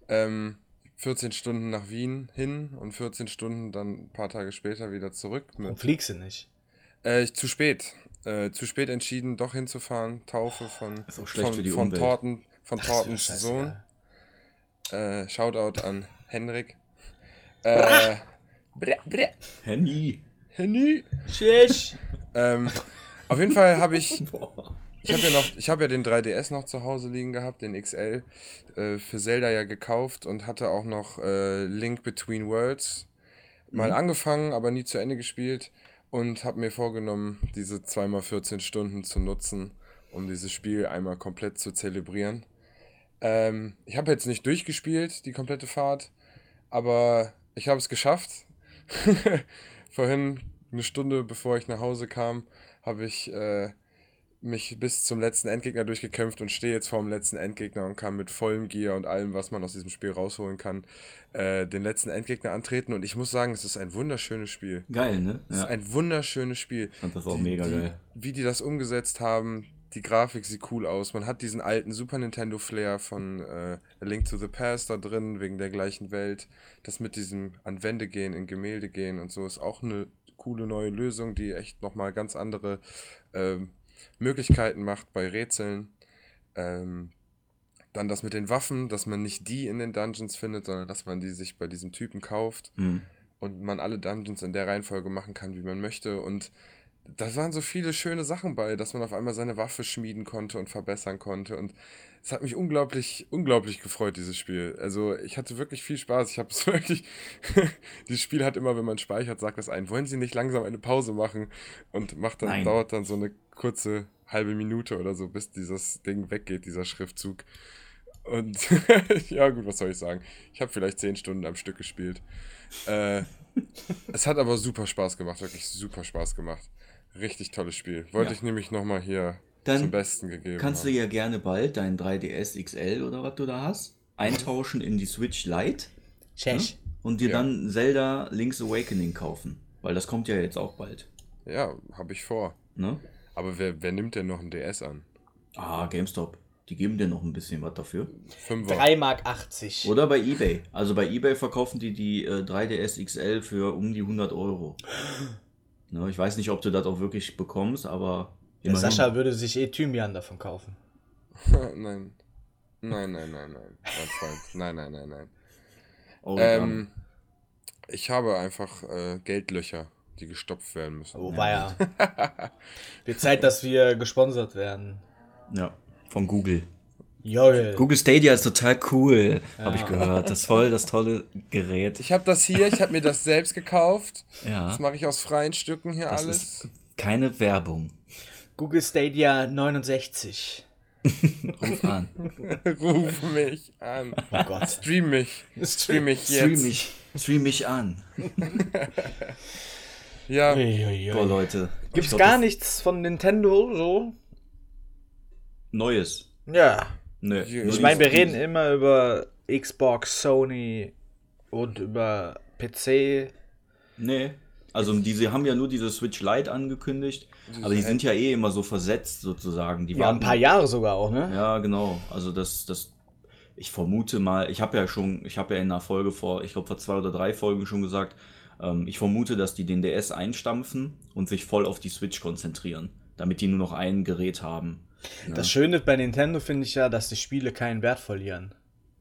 Ähm, 14 Stunden nach Wien hin und 14 Stunden dann ein paar Tage später wieder zurück. Warum fliegst du nicht? äh, zu spät. Äh, zu spät entschieden, doch hinzufahren. Taufe von, schlecht von, von. Torten, von Ach, Tortens scheißegal. Sohn. Äh, Shoutout an Henrik. Äh, bre, bre, Handy. Henny. Tschüss. Ähm, auf jeden Fall habe ich, ich habe ja noch, ich habe ja den 3DS noch zu Hause liegen gehabt, den XL, äh, für Zelda ja gekauft und hatte auch noch äh, Link Between Worlds mal angefangen, aber nie zu Ende gespielt und habe mir vorgenommen, diese 2x14 Stunden zu nutzen, um dieses Spiel einmal komplett zu zelebrieren. Ähm, ich habe jetzt nicht durchgespielt, die komplette Fahrt, aber ich habe es geschafft. Vorhin, eine Stunde bevor ich nach Hause kam, habe ich äh, mich bis zum letzten Endgegner durchgekämpft und stehe jetzt vor dem letzten Endgegner und kann mit vollem Gear und allem, was man aus diesem Spiel rausholen kann, äh, den letzten Endgegner antreten. Und ich muss sagen, es ist ein wunderschönes Spiel. Geil, ne? Es ist ein wunderschönes Spiel. Ich fand das auch Die- mega die, geil. Wie die das umgesetzt haben, die Grafik sieht cool aus. Man hat diesen alten Super Nintendo Flair von äh, A Link to the Past da drin, wegen der gleichen Welt. Das mit diesem an Wände gehen, in Gemälde gehen und so ist auch eine coole neue Lösung, die echt nochmal ganz andere ähm, Möglichkeiten macht bei Rätseln. Ähm, dann das mit den Waffen, dass man nicht die in den Dungeons findet, sondern dass man die sich bei diesem Typen kauft Hm. und man alle Dungeons in der Reihenfolge machen kann, wie man möchte. Und da waren so viele schöne Sachen bei, dass man auf einmal seine Waffe schmieden konnte und verbessern konnte. Und es hat mich unglaublich, unglaublich gefreut, dieses Spiel. Also ich hatte wirklich viel Spaß. Ich habe es wirklich. dieses Spiel hat immer, wenn man speichert, sagt das ein, wollen Sie nicht langsam eine Pause machen? Und macht dann, Nein. dauert dann so eine kurze halbe Minute oder so, bis dieses Ding weggeht, dieser Schriftzug. Und ja, gut, was soll ich sagen? Ich habe vielleicht zehn Stunden am Stück gespielt. Äh, es hat aber super Spaß gemacht, wirklich super Spaß gemacht. Richtig tolles Spiel. Wollte Ja. ich nämlich nochmal hier Dann zum Besten gegeben Kannst du haben. ja gerne bald dein 3DS XL oder was du da hast, eintauschen in die Switch Lite Tschüss. und dir Ja. dann Zelda Link's Awakening kaufen. Weil das kommt ja jetzt auch bald. Ja, habe ich vor. Ne? Aber wer, wer nimmt denn noch ein DS an? Ah, GameStop. Die geben dir noch ein bisschen was dafür. Fünfer. 3,80 Mark. Oder bei eBay. Also bei eBay verkaufen die die äh, 3DS XL für um die 100 Euro. Ne, ich weiß nicht, ob du das auch wirklich bekommst, aber Der immerhin. Sascha würde sich eh Thymian davon kaufen. nein. Nein, nein, nein, nein. Mein Freund. Nein, nein, nein, nein. Oh, Ähm, ich habe einfach äh, Geldlöcher, die gestopft werden müssen. Oh, war ja. Wird Zeit, dass wir gesponsert werden. ja, von Google. Joel. Google Stadia ist total cool, habe ich gehört. Das ist voll das tolle Gerät. Ich habe das hier, ich habe mir das selbst gekauft. Ja, Das mache ich aus freien Stücken hier das alles. ist keine Werbung. Google Stadia 69. Ruf an. Ruf mich an. Oh Gott. Stream mich. Stream mich jetzt. Stream mich, stream mich an. Ja, Boah, Leute. Gibt's glaub, gar nichts von Nintendo so? Neues. Ja. Nö. Ich meine, wir reden immer über Xbox, Sony und über PC. Nee. Also diese haben ja nur diese Switch Lite angekündigt, aber die sind ja eh immer so versetzt sozusagen. Die Ja, ein warten- paar Jahre sogar auch, ne? Ja, genau. Also das, das, ich vermute mal, ich habe ja schon, ich habe ja in einer Folge vor, ich glaube vor zwei oder drei Folgen schon gesagt, ähm, ich vermute, dass die den DS einstampfen und sich voll auf die Switch konzentrieren, damit die nur noch ein Gerät haben. Das Schöne bei Nintendo finde ich ja, dass die Spiele keinen Wert verlieren.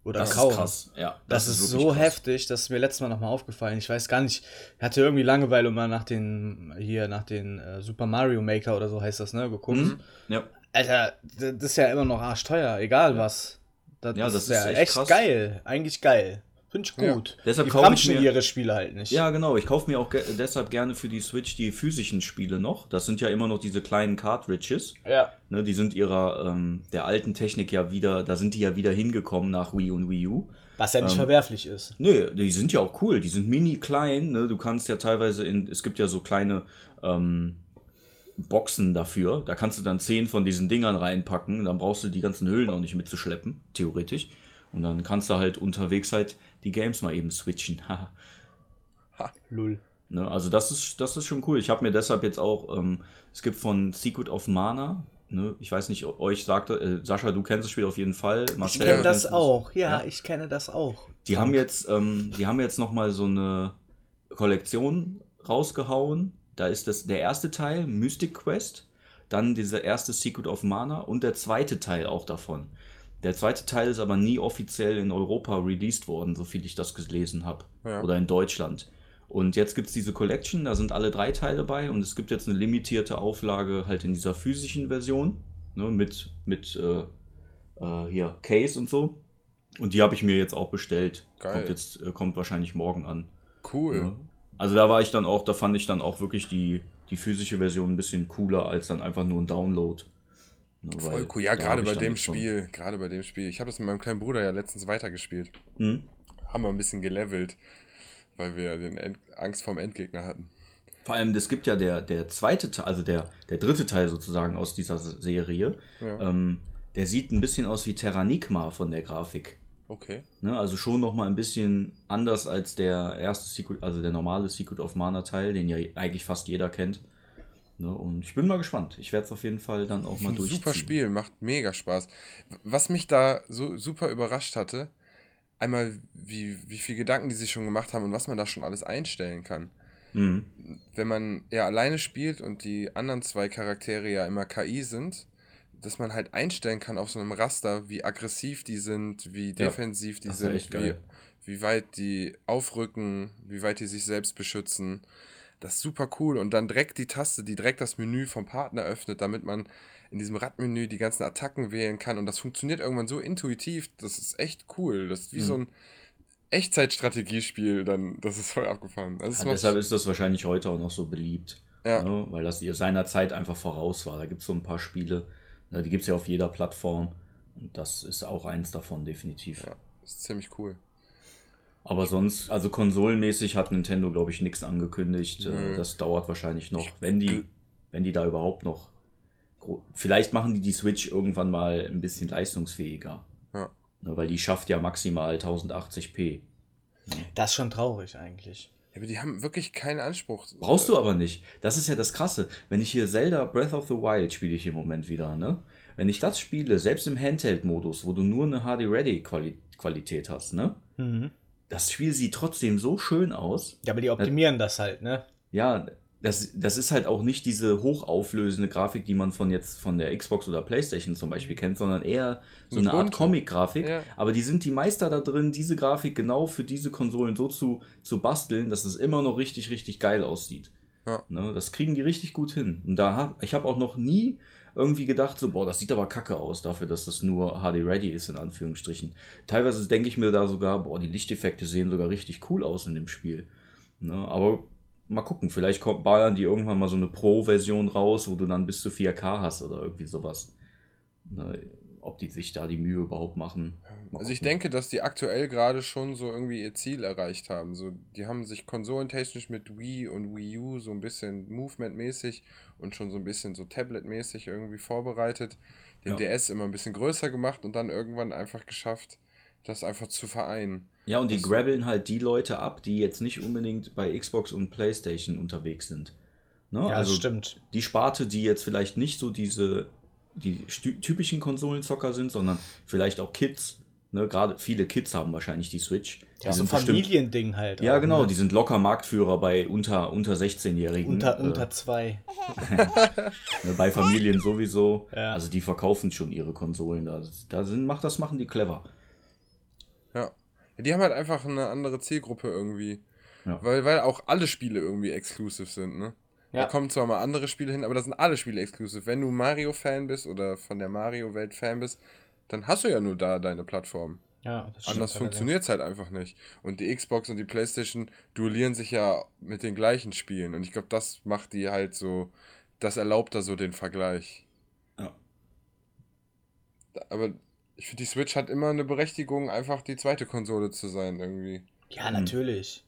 Oder Das kaum. ist krass. Ja, Das, ist, wirklich so krass. heftig, das ist mir letztes Mal nochmal aufgefallen. Ich weiß gar nicht, ich hatte irgendwie Langeweile mal nach den, hier, nach den äh, Super Mario Maker oder so heißt das, ne, geguckt. Mhm. Ja, Alter, das ist ja immer noch arschteuer, egal was. Das, Ja, das, das ist ja ist echt echt, geil, eigentlich geil. Finde ich Ja. gut. Deshalb die kaufe ich verramschen mir- ihre Spiele halt nicht. Ja, genau. Ich kaufe mir auch ge deshalb gerne für die Switch die physischen Spiele noch. Das sind ja immer noch diese kleinen Cartridges. ja. Ne, die sind ihrer ähm, der alten Technik ja wieder, da sind die ja wieder hingekommen nach Wii und Wii U. Was ja nicht Ähm, verwerflich ist. Nö, die sind ja auch cool. Die sind mini klein. Ne? Du kannst ja teilweise in, es gibt ja so kleine, ähm, Boxen dafür. Da kannst du dann zehn von diesen Dingern reinpacken. Dann brauchst du die ganzen Hüllen auch nicht mitzuschleppen, theoretisch. Und dann kannst du halt unterwegs halt die Games mal eben switchen. Haha. Lull. Ne, also das ist, das ist schon cool. Ich habe mir deshalb jetzt auch, ähm, es gibt von Secret of Mana, ne, ich weiß nicht, euch sagte, äh, Sascha, du kennst das Spiel auf jeden Fall. Ich Marcel, kenne du das auch, ja, Ja. ich kenne das auch. Die haben jetzt, ähm, die haben jetzt noch mal so eine Kollektion rausgehauen. Da ist das der erste Teil, Mystic Quest, dann dieser erste Secret of Mana und der zweite Teil auch davon. Der zweite Teil ist aber nie offiziell in Europa released worden, so viel ich das gelesen habe. Ja. Oder in Deutschland. Und jetzt gibt es diese Collection, da sind alle drei Teile bei und es gibt jetzt eine limitierte Auflage halt in dieser physischen Version, ne, mit, mit äh, äh, hier Case und so. Und die habe ich mir jetzt auch bestellt. Geil. Kommt jetzt, äh, kommt wahrscheinlich morgen an. Cool. Ja. Also da war ich dann auch, da fand ich dann auch wirklich die, die physische Version ein bisschen cooler als dann einfach nur ein Download. Ne, Voll cool. Ja, gerade bei dem Spiel. Gerade bei dem Spiel. Ich habe das mit meinem kleinen Bruder ja letztens weitergespielt. Mhm. Haben wir ein bisschen gelevelt, weil wir den End Angst vorm Endgegner hatten. Vor allem, es gibt ja der, der zweite Teil, also der, der dritte Teil sozusagen aus dieser Serie. Ja. Ähm, der sieht ein bisschen aus wie Terranigma von der Grafik. Okay. Ne, also schon noch mal ein bisschen anders als der erste Secret, also der normale Secret of Mana Teil, den ja eigentlich fast jeder kennt. Ne, und ich bin mal gespannt. Ich werde es auf jeden Fall dann auch mal Ein durchziehen. super Spiel, macht mega Spaß. Was mich da so super überrascht hatte, einmal wie, wie viel Gedanken die sich schon gemacht haben und was man da schon alles einstellen kann. Mhm. Wenn man ja alleine spielt und die anderen zwei Charaktere ja immer KI sind, dass man halt einstellen kann auf so einem Raster, wie aggressiv die sind, wie defensiv die das wär sind, wie, wie weit die aufrücken, wie weit die sich selbst beschützen. Das ist super cool. Und dann direkt die Taste, die direkt das Menü vom Partner öffnet, damit man in diesem Radmenü die ganzen Attacken wählen kann. Und das funktioniert irgendwann so intuitiv. Das ist echt cool. Das ist wie Mhm. so ein Echtzeitstrategiespiel. Dann, das ist voll abgefahren. Also Ja, deshalb ist das wahrscheinlich heute auch noch so beliebt. Ja. Ne, weil das seiner Zeit einfach voraus war. Da gibt es so ein paar Spiele, ne, die gibt es ja auf jeder Plattform. Und das ist auch eins davon, definitiv. ja, ist ziemlich cool. Aber sonst, also konsolenmäßig hat Nintendo, glaube ich, nichts angekündigt. Äh, Nö. Das dauert wahrscheinlich noch, wenn die, wenn die da überhaupt noch. Vielleicht machen die die Switch irgendwann mal ein bisschen leistungsfähiger. Ja. Ne, weil die schafft ja maximal 1080p. Das ist schon traurig eigentlich. Ja, aber die haben wirklich keinen Anspruch. Brauchst du aber nicht. Das ist ja das Krasse. Wenn ich hier Zelda Breath of the Wild spiele ich im Moment wieder, ne? Wenn ich das spiele, selbst im Handheld-Modus, wo du nur eine HD-Ready-Qualität hast, ne? Mhm. Das Spiel sieht trotzdem so schön aus. Ja, aber die optimieren das halt, ne? Ja, das, das ist halt auch nicht diese hochauflösende Grafik, die man von jetzt von der Xbox oder PlayStation zum Beispiel kennt, sondern eher so Eine eine Art. Comic-Grafik. Ja. Aber die sind die Meister da drin, diese Grafik genau für diese Konsolen so zu, zu basteln, dass es immer noch richtig, richtig geil aussieht. Ja. Ne, das kriegen die richtig gut hin. Und da hab, ich habe auch noch nie irgendwie gedacht, so, boah, das sieht aber kacke aus, dafür, dass das nur HD-ready ist, in Anführungsstrichen. Teilweise denke ich mir da sogar, boah, die Lichteffekte sehen sogar richtig cool aus in dem Spiel. Ne, aber mal gucken, vielleicht kommt ballern die irgendwann mal so eine Pro-Version raus, wo du dann bis zu 4K hast oder irgendwie sowas. Ne, ob die sich da die Mühe überhaupt machen. Also ich denke, dass die aktuell gerade schon so irgendwie ihr Ziel erreicht haben. So, die haben sich konsolentechnisch mit Wii und Wii U so ein bisschen Movement-mäßig und schon so ein bisschen so Tablet-mäßig irgendwie vorbereitet. Den Ja. DS immer ein bisschen größer gemacht und dann irgendwann einfach geschafft, das einfach zu vereinen. Ja, und die Das- grabbeln halt die Leute ab, die jetzt nicht unbedingt bei Xbox und PlayStation unterwegs sind. Ne? Ja, also das stimmt. die Sparte, die jetzt vielleicht nicht so diese die typischen Konsolenzocker sind, sondern vielleicht auch Kids. Ne? Gerade viele Kids haben wahrscheinlich die Switch. Die Ja, so ein Familiending halt. Ja, auch, genau, ne? die sind locker Marktführer bei unter, unter 16-Jährigen. Unter, äh, unter zwei. ne, bei Familien sowieso. Ja. Also die verkaufen schon ihre Konsolen. Da, da sind, macht, das machen die clever. Ja. Die haben halt einfach eine andere Zielgruppe irgendwie. Ja. Weil, weil auch alle Spiele irgendwie exclusive sind, ne? Da Ja. kommen zwar mal andere Spiele hin, aber da sind alle Spiele exclusive. Wenn du Mario-Fan bist oder von der Mario-Welt Fan bist, dann hast du ja nur da deine Plattform. Ja, das stimmt Anders funktioniert es halt einfach nicht. Und die Xbox und die PlayStation duellieren sich ja mit den gleichen Spielen. Und ich glaube, das macht die halt so, das erlaubt da so den Vergleich. Ja. Aber ich finde, die Switch hat immer eine Berechtigung, einfach die zweite Konsole zu sein, irgendwie. Ja, natürlich.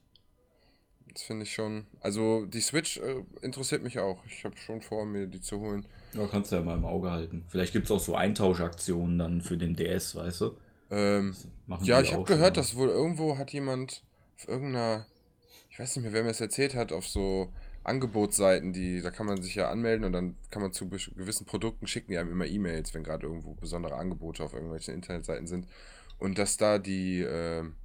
Das finde ich schon. Also die Switch äh, interessiert mich auch. Ich habe schon vor, mir die zu holen. Ja, kannst du ja mal im Auge halten. Vielleicht gibt es auch so Eintauschaktionen dann für den DS, weißt du? Ähm, ja, ich habe gehört, dass wohl irgendwo hat jemand auf irgendeiner, ich weiß nicht mehr, wer mir das erzählt hat, auf so Angebotsseiten, die, da kann man sich ja anmelden und dann kann man zu gewissen Produkten schicken die einem immer E-Mails, wenn gerade irgendwo besondere Angebote auf irgendwelchen Internetseiten sind. Und dass da die, ähm,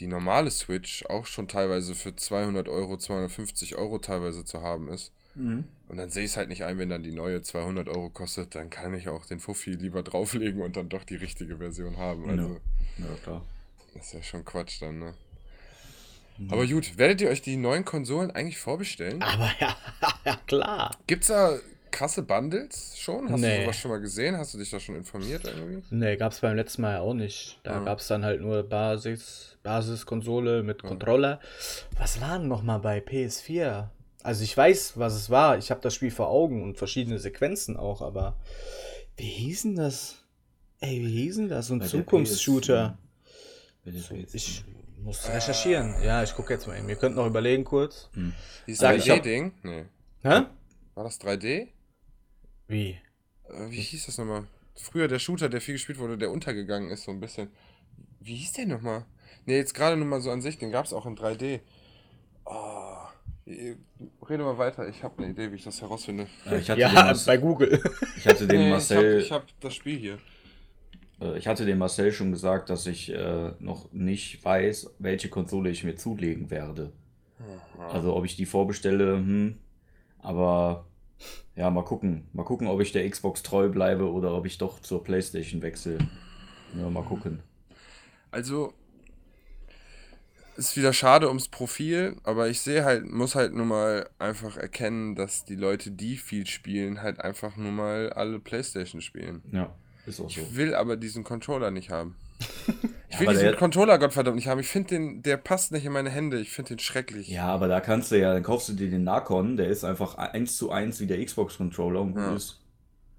die normale Switch auch schon teilweise für 200 Euro, 250 Euro teilweise zu haben ist. Mhm. Und dann sehe ich es halt nicht ein, wenn dann die neue 200 Euro kostet, dann kann ich auch den Fuffi lieber drauflegen und dann doch die richtige Version haben. Also, Ja, klar. das ist ja schon Quatsch dann, ne? Mhm. Aber gut, werdet ihr euch die neuen Konsolen eigentlich vorbestellen? Aber ja, ja klar. Gibt's da krasse Bundles schon? Hast Nee. du sowas schon mal gesehen? Hast du dich da schon informiert irgendwie? Nee, gab es beim letzten Mal ja auch nicht. Da Ja. gab es dann halt nur Basis, Basiskonsole mit Controller. Was war denn nochmal bei PS4? Also ich weiß, was es war. Ich habe das Spiel vor Augen und verschiedene Sequenzen auch, aber wie hieß denn das? Ey, wie hieß denn das? So ein Zukunftsshooter. Der PS4. Ich muss recherchieren. Ja, ich gucke jetzt mal hin. Wir könnten noch überlegen kurz. Dieses ich hab- 3D-Ding? Nee. Hä? War das 3D? Wie? Äh, wie hieß das nochmal? Früher der Shooter, der viel gespielt wurde, der untergegangen ist, so ein bisschen. Wie hieß der nochmal? Ne, jetzt gerade nur mal so an sich, den gab es auch in 3D. Oh, rede mal weiter, ich habe eine Idee, wie ich das herausfinde. Äh, ich, hatte Ja, Marcel, bei Google. ich hatte den Nee, Marcel, Ich habe hab das Spiel hier. äh, ich hatte dem Marcel schon gesagt, dass ich äh, noch nicht weiß, welche Konsole ich mir zulegen werde. Also ob ich die vorbestelle, hm, aber ja, mal gucken. Mal gucken, ob ich der Xbox treu bleibe oder ob ich doch zur Playstation wechsle. Ja, mal gucken. Also, ist wieder schade ums Profil, aber ich sehe halt, muss halt nur mal einfach erkennen, dass die Leute, die viel spielen, halt einfach nur mal alle Playstation spielen. Ja, ist auch so. Ich will aber diesen Controller nicht haben. Ich Ja, will aber diesen Controller Gottverdammt nicht haben. Ich finde den, der passt nicht in meine Hände. Ich finde den schrecklich. Ja, aber da kannst du ja, dann kaufst du dir den Nakon, der ist einfach eins zu eins wie der Xbox-Controller und gut Ja. ist.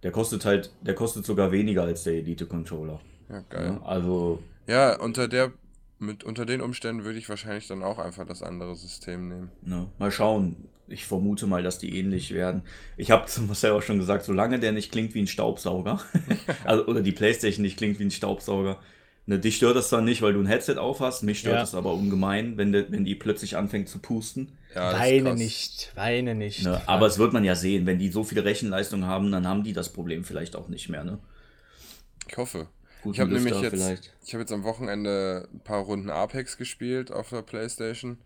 Der kostet halt, der kostet sogar weniger als der Elite-Controller. Ja, geil. Ja, also, Ja, unter der, mit, unter den Umständen würde ich wahrscheinlich dann auch einfach das andere System nehmen. ne, mal schauen. Ich vermute mal, dass die ähnlich werden. Ich habe zum Marcel auch schon gesagt, solange der nicht klingt wie ein Staubsauger, also, oder die Playstation nicht klingt wie ein Staubsauger, ne, dich stört das dann nicht, weil du ein Headset auf hast. Mich stört Ja. es aber ungemein, wenn, der, wenn die plötzlich anfängt zu pusten. Ja, das Weine nicht, weine nicht. Ne, aber es wird man ja sehen, wenn die so viele Rechenleistung haben, dann haben die das Problem vielleicht auch nicht mehr. Ne? Ich hoffe. Guten Ich habe nämlich jetzt, vielleicht. ich habe jetzt am Wochenende ein paar Runden Apex gespielt auf der Playstation.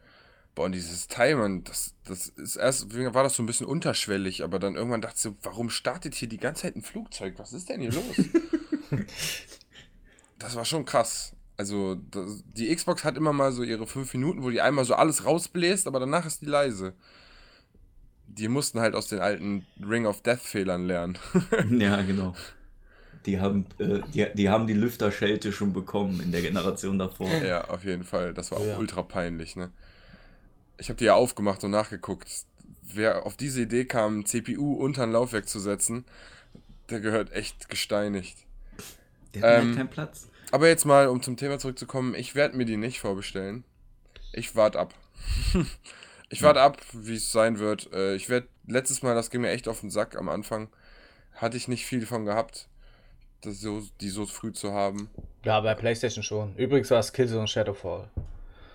Boah, und dieses Teil, man, das, das ist erst, war das so ein bisschen unterschwellig, aber dann irgendwann dachte ich so, warum startet hier die ganze Zeit ein Flugzeug? Was ist denn hier los? das war schon krass. Also, das, die Xbox hat immer mal so ihre fünf Minuten, wo die einmal so alles rausbläst, aber danach ist die leise. Die mussten halt aus den alten Ring of Death-Fehlern lernen. Ja, genau. Die haben, äh, die, die haben die Lüfterschelte schon bekommen in der Generation davor. Ja, auf jeden Fall. Das war auch Ja. ultra peinlich, ne? Ich habe die ja aufgemacht und nachgeguckt. Wer auf diese Idee kam, CPU unter ein Laufwerk zu setzen, der gehört echt gesteinigt. Der hat Ähm, halt keinen Platz. Aber jetzt mal, um zum Thema zurückzukommen, ich werde mir die nicht vorbestellen. Ich warte ab. ich warte ab, wie es sein wird. Äh, Ich werde, letztes Mal, das ging mir echt auf den Sack am Anfang, hatte ich nicht viel von gehabt, das so, die so früh zu haben. Ja, bei PlayStation schon. Übrigens war es Killzone Shadowfall.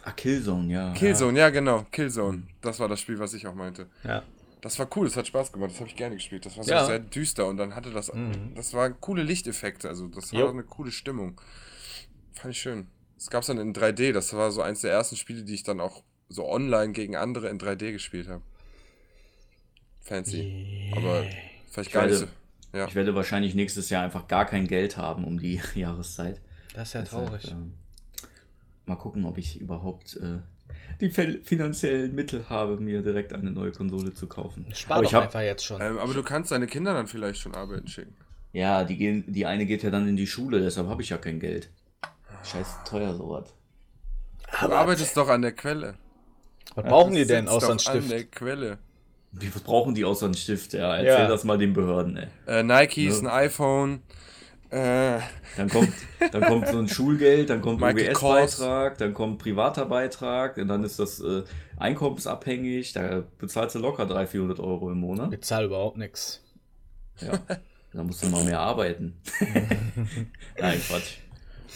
Ah, Killzone, ja. Killzone, ja genau, Killzone. Das war das Spiel, was ich auch meinte. Ja. Das war cool, das hat Spaß gemacht, das habe ich gerne gespielt. Das war so Ja. sehr düster und dann hatte das, Mhm. das waren coole Lichteffekte, also das war Jo. eine coole Stimmung. Fand ich schön. Das gab es dann in 3D, das war so eins der ersten Spiele, die ich dann auch so online gegen andere in 3D gespielt habe. Fancy. Aber vielleicht Ich gar nicht so. Ja. Ich werde wahrscheinlich nächstes Jahr einfach gar kein Geld haben um die Jahreszeit. Das ist ja Deshalb, traurig. ähm, mal gucken, ob ich überhaupt äh, die fin- finanziellen Mittel habe, mir direkt eine neue Konsole zu kaufen. Spar Aber doch ich hab, einfach jetzt schon. Ähm, aber du kannst deine Kinder dann vielleicht schon arbeiten schicken. Ja, die, gehen, die eine geht ja dann in die Schule, deshalb habe ich ja kein Geld. Scheiß teuer sowas. Du arbeitest doch an der Quelle. Was brauchen die denn außer doch einem An der Stift? Quelle. Wie was brauchen die außer einen Stift? Ja, erzähl Ja. das mal den Behörden, ey. Äh, Nikes, Ja. ein iPhone, Äh, Dann kommt, dann kommt so ein Schulgeld, dann kommt Kors. OBS-Beitrag, dann kommt privater Beitrag, und dann ist das äh, einkommensabhängig, da bezahlst du locker 300, 400 Euro im Monat. Bezahl überhaupt nichts. Ja, da musst du mal mehr arbeiten. Nein, Quatsch.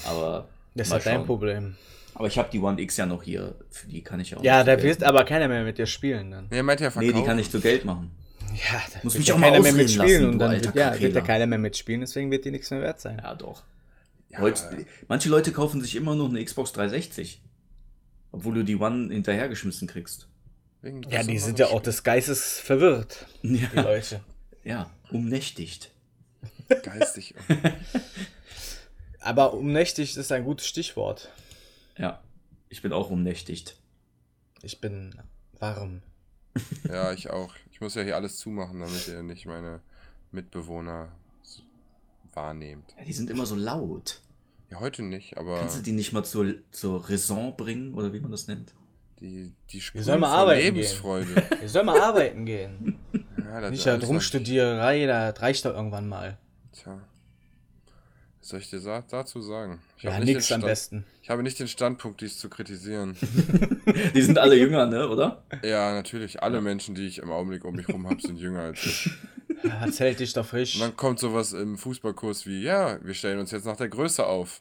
Aber, Das ist halt dein. Problem. Aber ich habe die One X ja noch hier, für die kann ich auch Ja, da Geld- aber keiner mehr mit dir spielen dann. nee, meint ja Nee, verkaufen. die kann ich zu Geld machen. Ja, da Muss mich ja auch mal keiner mehr mitspielen lassen, und dann wird, ja, wird ja keiner mehr mitspielen, deswegen wird die nichts mehr wert sein. Ja, doch. Ja, Heute, manche Leute kaufen sich immer noch eine Xbox 360. Obwohl du die One hinterhergeschmissen kriegst. Ja, die sind ja auch des Geistes verwirrt, die Ja, Leute. ja umnächtigt. geistig. Aber umnächtig ist ein gutes Stichwort. Ja, ich bin auch umnächtigt. Ich bin warm. ja, ich auch. Ich muss ja hier alles zumachen, damit ihr nicht meine Mitbewohner wahrnehmt. Ja, die sind immer so laut. Ja, heute nicht, aber Kannst du die nicht mal zur, zur Raison bringen, oder wie man das nennt? die, die sprühen sollen mal arbeiten gehen. Lebensfreude. Ich soll mal arbeiten gehen. ja, das Nicht noch- Studierei, das reicht doch irgendwann mal. Tja. Was soll ich dir dazu sagen? Ich Ja, habe nicht nix den am besten. Ich habe nicht den Standpunkt, dies zu kritisieren. Die sind alle jünger, ne, oder? ja, natürlich. Alle Menschen, die ich im Augenblick um mich rum habe, sind jünger als ich. Ja, Erzähl dich doch frisch. Und dann kommt sowas im Fußballkurs wie, ja, wir stellen uns jetzt nach der Größe auf.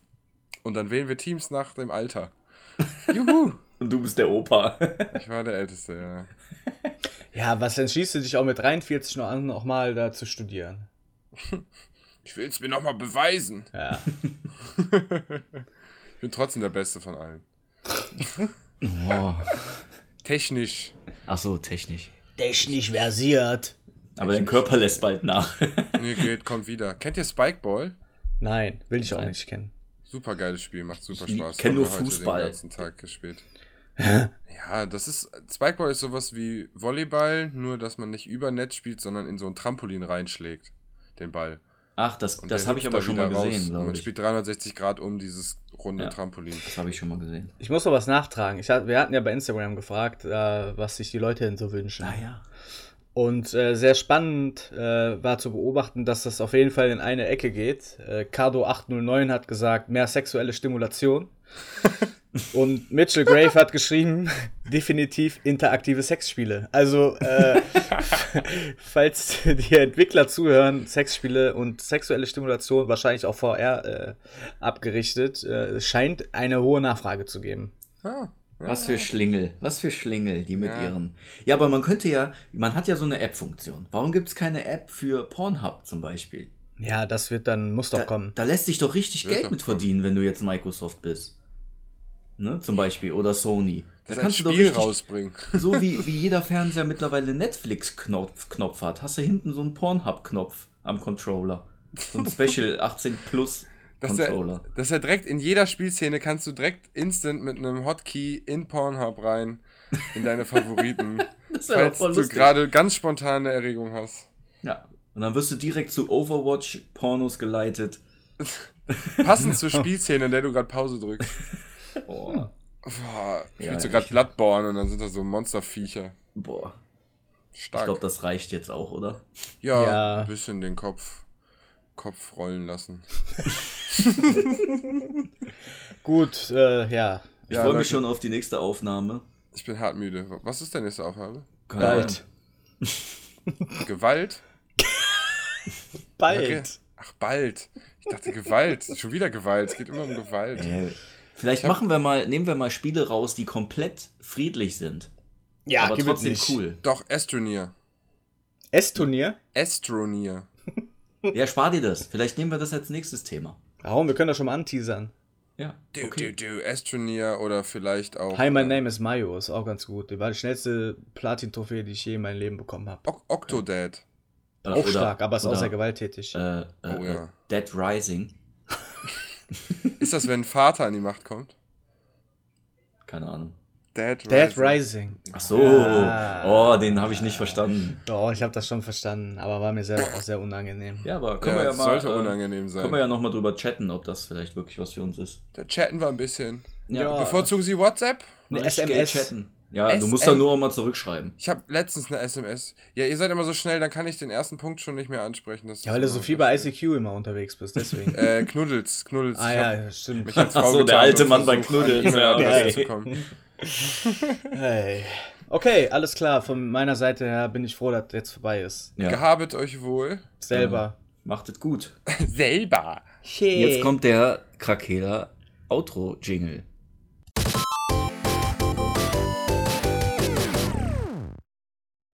Und dann wählen wir Teams nach dem Alter. Juhu! Und du bist der Opa. Ich war der Älteste, ja. Ja, was entschließt du dich auch mit 43 noch an, noch mal da zu studieren? Ich will es mir nochmal beweisen. Ja. Ich bin trotzdem der Beste von allen. Oh. Technisch. Ach so, technisch. Technisch versiert. Aber dein Körper lässt bald nach. Nee, geht, kommt wieder. Kennt ihr Spikeball? Nein, will ich auch Nein. nicht kennen. Super geiles Spiel, macht super Ich Spaß. kenn Haben nur Fußball. Den ganzen Tag gespielt. ja, das ist. Spikeball ist sowas wie Volleyball, nur dass man nicht über Netz spielt, sondern in so ein Trampolin reinschlägt. Den Ball. Ach, das, Und das habe ich aber schon mal raus. gesehen, Man ich. spielt 360 Grad um dieses runde Ja. Trampolin. Das habe ich schon mal gesehen. Ich muss noch was nachtragen. Ich, wir hatten ja bei Instagram gefragt, äh, was sich die Leute denn so wünschen. Naja. Und äh, sehr spannend äh, war zu beobachten, dass das auf jeden Fall in eine Ecke geht. Äh, Cardo 809 hat gesagt, mehr sexuelle Stimulation. Und Mitchell Grave hat geschrieben, definitiv interaktive Sexspiele. Also, äh, falls die Entwickler zuhören, Sexspiele und sexuelle Stimulation, wahrscheinlich auch VR äh, abgerichtet, äh, scheint eine hohe Nachfrage zu geben. Ah, Was für Schlingel, was für Schlingel, die mit Ja. ihren. Ja, aber man könnte ja, man hat ja so eine App-Funktion. Warum gibt es keine App für Pornhub zum Beispiel? Ja, das wird dann, muss doch Da, kommen. da lässt sich doch richtig Wird Geld mit verdienen, wenn du jetzt Microsoft bist. Ne, zum Beispiel. Oder Sony. Da kannst du doch Spiel richtig, rausbringen. so wie, wie jeder Fernseher mittlerweile Netflix-Knopf Knopf hat, hast du hinten so einen Pornhub-Knopf am Controller. So ein Special 18 Plus Dass er, dass er direkt in jeder Spielszene kannst du direkt instant mit einem Hotkey in Pornhub rein in deine Favoriten. Das falls voll du gerade ganz spontane Erregung hast. Ja. Und dann wirst du direkt zu Overwatch-Pornos geleitet. Passend zur Spielszene, in der du gerade Pause drückst. Boah. Boah, Ja, spielst du ich- gerade Bloodborne und dann sind da so Monsterviecher. Boah. Ich Stark. glaube, das reicht jetzt auch, oder? ja, Ja. ein bisschen den Kopf, Kopf rollen lassen. Gut, äh, ja. Ich Ja, freue mich schon auf die nächste Aufnahme. Ich bin hart müde. Was ist denn nächste Aufgabe? Keine Bald. Gewalt? Bald. Okay. Ach, bald. Ich dachte Gewalt. Schon wieder Gewalt. Es geht immer um Gewalt. Äh, Vielleicht machen wir mal, nehmen wir mal Spiele raus, die komplett friedlich sind. Ja, aber trotzdem nicht. cool. Doch, Estronier. S-Turnier? Estronier. Ja, spar dir das. Vielleicht nehmen wir das als nächstes Thema. Warum? Wir können das schon mal anteasern. Ja. Du, Okay. du, du. Estronier oder vielleicht auch. Hi, my äh, name is Mayo. Ist auch ganz gut. Die war die schnellste Platin-Trophäe, die ich je in meinem Leben bekommen habe. Ok Octodad. Oder- Auch oder- stark, aber ist auch oder, sehr gewalttätig. Äh, äh, Oh ja. äh, Dead Rising. Ist das, wenn ein Vater an die Macht kommt? Keine Ahnung. Dead Dead Rising. Rising. Ach so. Ja. Oh, den habe ich nicht verstanden. Doch, ich habe das schon verstanden, aber war mir selber auch sehr unangenehm. Ja, aber können Ja, wir ja das mal. sollte äh, unangenehm sein. Können wir ja nochmal drüber chatten, ob das vielleicht wirklich was für uns ist. Da chatten wir ein bisschen. Ja. Bevorzugen Sie WhatsApp? Eine SMS. Chatten. Ja, du musst SM. da nur mal zurückschreiben. Ich habe letztens eine SMS. Ja, ihr seid immer so schnell, dann kann ich den ersten Punkt schon nicht mehr ansprechen. Das Ja, weil du so viel bei. ICQ immer unterwegs bist, deswegen. Äh, Knuddels, Knuddels. ah ja, stimmt. mich als Frau Ach so, der alte Mann bei Knuddels, ja, kommen. Hey. Okay, alles klar. Von meiner Seite her bin ich froh, dass das jetzt vorbei ist. Ja. Gehabet euch wohl. Selber. Macht es gut. Selber. Jetzt kommt der Krakela Outro-Jingle.